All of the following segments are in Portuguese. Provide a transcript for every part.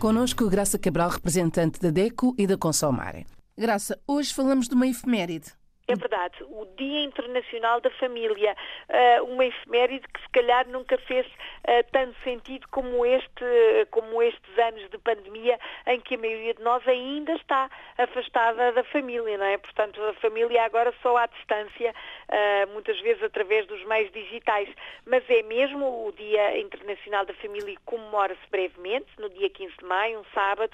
Conosco Graça Cabral, representante da DECO e da Consomare. Graça, hoje falamos de uma efeméride. É verdade, o Dia Internacional da Família, uh, uma efeméride que se calhar nunca fez uh, tanto sentido como, este, como estes anos de pandemia em que a maioria de nós ainda está afastada da família, não é? Portanto, a família agora só à distância, uh, muitas vezes através dos meios digitais. Mas é mesmo o Dia Internacional da Família comemora-se brevemente, no dia 15 de maio, um sábado,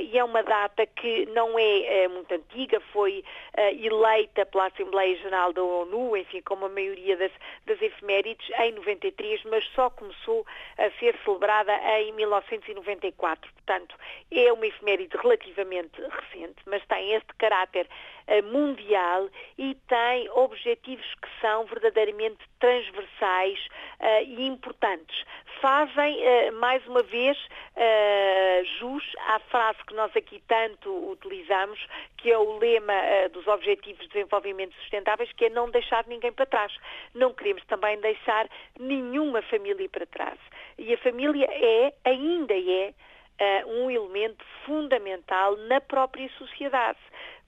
e é uma data que não é muito antiga, foi eleita eleita pela Assembleia Geral da ONU, enfim, como a maioria das, das efemérides, em 93, mas só começou a ser celebrada em 1994. Portanto, é uma efeméride relativamente recente, mas tem este caráter uh, mundial e tem objetivos que são verdadeiramente transversais uh, e importantes. Fazem, uh, mais uma vez, jus à frase que nós aqui tanto utilizamos, que é o lema dos Objetivos de Desenvolvimento Sustentáveis, que é não deixar ninguém para trás. Não queremos também deixar nenhuma família para trás. E a família é, ainda é, um elemento fundamental na própria sociedade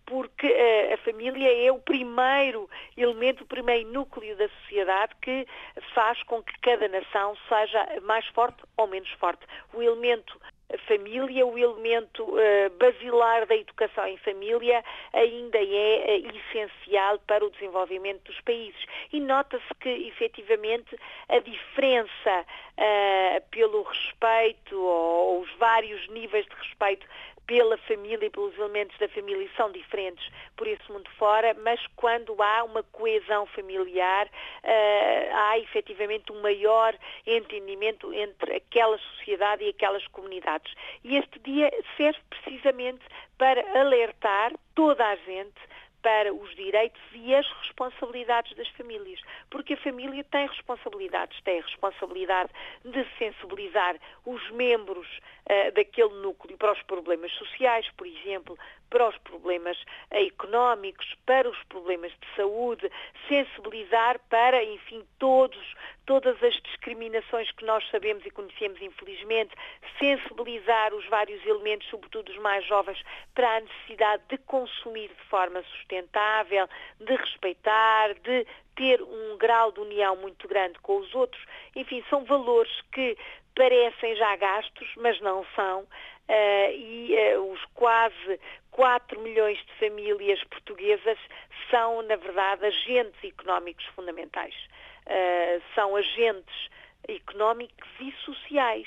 porque uh, a família é o primeiro elemento, o primeiro núcleo da sociedade que faz com que cada nação seja mais forte ou menos forte. O elemento família, o elemento uh, basilar da educação em família ainda é uh, essencial para o desenvolvimento dos países. E nota-se que, efetivamente, a diferença uh, pelo respeito ou, ou os vários níveis de respeito pela família e pelos elementos da família são diferentes por esse mundo fora, mas quando há uma coesão familiar, uh, há efetivamente um maior entendimento entre aquela sociedade e aquelas comunidades. E este dia serve precisamente para alertar toda a gente para os direitos e as responsabilidades das famílias, porque a família tem responsabilidades, tem a responsabilidade de sensibilizar os membros uh, daquele núcleo para os problemas sociais, por exemplo, para os problemas uh, económicos, para os problemas de saúde, sensibilizar para, enfim, todos, todas as discriminações que nós sabemos e conhecemos, infelizmente, sensibilizar os vários elementos, sobretudo os mais jovens, para a necessidade de consumir de forma sustentável, de respeitar, de ter um grau de união muito grande com os outros. Enfim, são valores que parecem já gastos, mas não são. Uh, e uh, os quase 4 milhões de famílias portuguesas são, na verdade, agentes económicos fundamentais. Uh, são agentes económicos e sociais.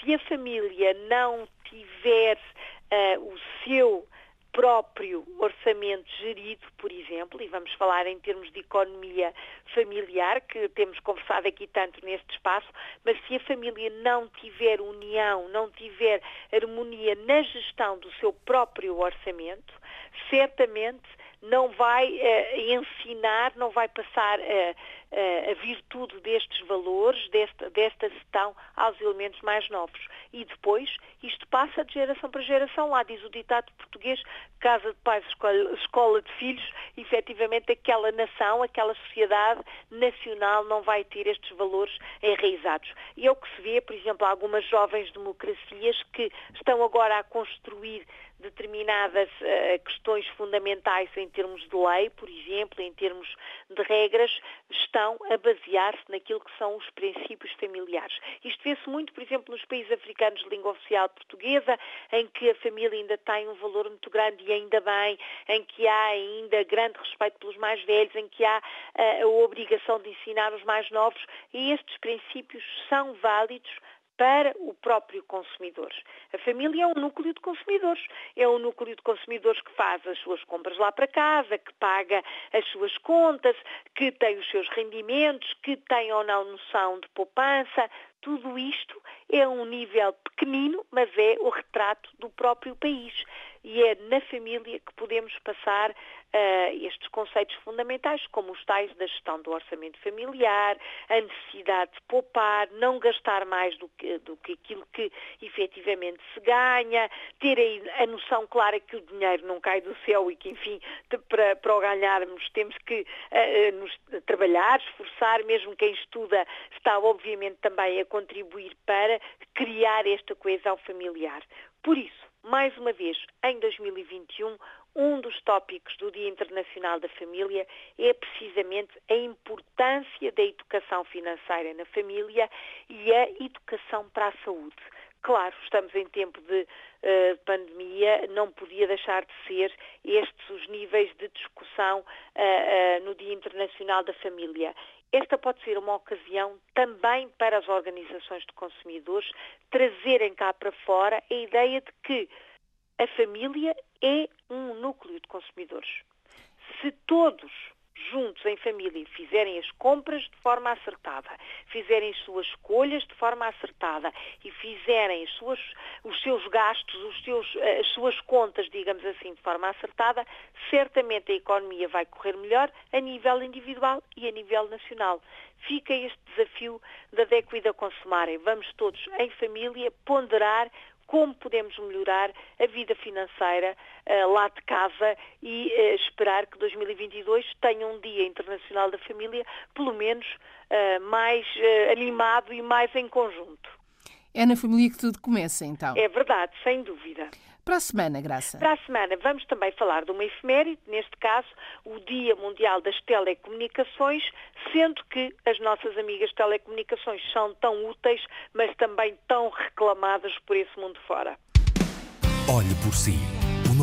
Se a família não tiver o seu próprio orçamento gerido, por exemplo, e vamos falar em termos de economia familiar, que temos conversado aqui tanto neste espaço, mas se a família não tiver união, não tiver harmonia na gestão do seu próprio orçamento, certamente não vai uh, ensinar, não vai passar uh, a virtude destes valores, desta, desta gestão aos elementos mais novos. E depois, isto passa de geração para geração. Lá diz o ditado português, casa de pais, escola de filhos, efetivamente aquela nação, aquela sociedade nacional não vai ter estes valores enraizados. E é o que se vê, por exemplo, algumas jovens democracias que estão agora a construir determinadas uh, questões fundamentais em termos de lei, por exemplo, em termos de regras, estão a basear-se naquilo que são os princípios familiares. Isto vê-se muito, por exemplo, nos países africanos de língua oficial portuguesa, em que a família ainda tem um valor muito grande e ainda bem, em que há ainda grande respeito pelos mais velhos, em que há uh, a obrigação de ensinar os mais novos, e estes princípios são válidos para o próprio consumidor. A família é um núcleo de consumidores. É um núcleo de consumidores que faz as suas compras lá para casa, que paga as suas contas, que tem os seus rendimentos, que tem ou não noção de poupança. Tudo isto é um nível pequenino, mas é o retrato do próprio país. E é na família que podemos passar uh, estes conceitos fundamentais, como os tais da gestão do orçamento familiar, a necessidade de poupar, não gastar mais do que, do que aquilo que efetivamente se ganha, ter a, a noção clara que o dinheiro não cai do céu e que, enfim, para, para o ganharmos temos que uh, nos, trabalhar, esforçar, mesmo quem estuda está obviamente também a contribuir para criar esta coesão familiar. Por isso, mais uma vez, em 2021, um dos tópicos do Dia Internacional da Família é precisamente a importância da educação financeira na família e a educação para a saúde. Claro, estamos em tempo de uh, pandemia, não podia deixar de ser estes os níveis de discussão uh, uh, no Dia Internacional da Família. Esta pode ser uma ocasião também para as organizações de consumidores trazerem cá para fora a ideia de que a família é um núcleo de consumidores. Se todos juntos em família fizerem as compras de forma acertada, fizerem as suas escolhas de forma acertada e fizerem as suas, os seus gastos, os seus, eh, as suas contas, digamos assim, de forma acertada, certamente a economia vai correr melhor a nível individual e a nível nacional. Fica este desafio da DECO e da Consumarem. Vamos todos em família ponderar como podemos melhorar a vida financeira uh, lá de casa e uh, esperar que 2022 tenha um Dia Internacional da Família, pelo menos uh, mais animado e mais em conjunto. É na família que tudo começa, então. É verdade, sem dúvida. Para a semana, Graça. Para a semana vamos também falar de uma efeméride, neste caso o Dia Mundial das Telecomunicações, sendo que as nossas amigas telecomunicações são tão úteis, mas também tão reclamadas por esse mundo fora. Olhe por si,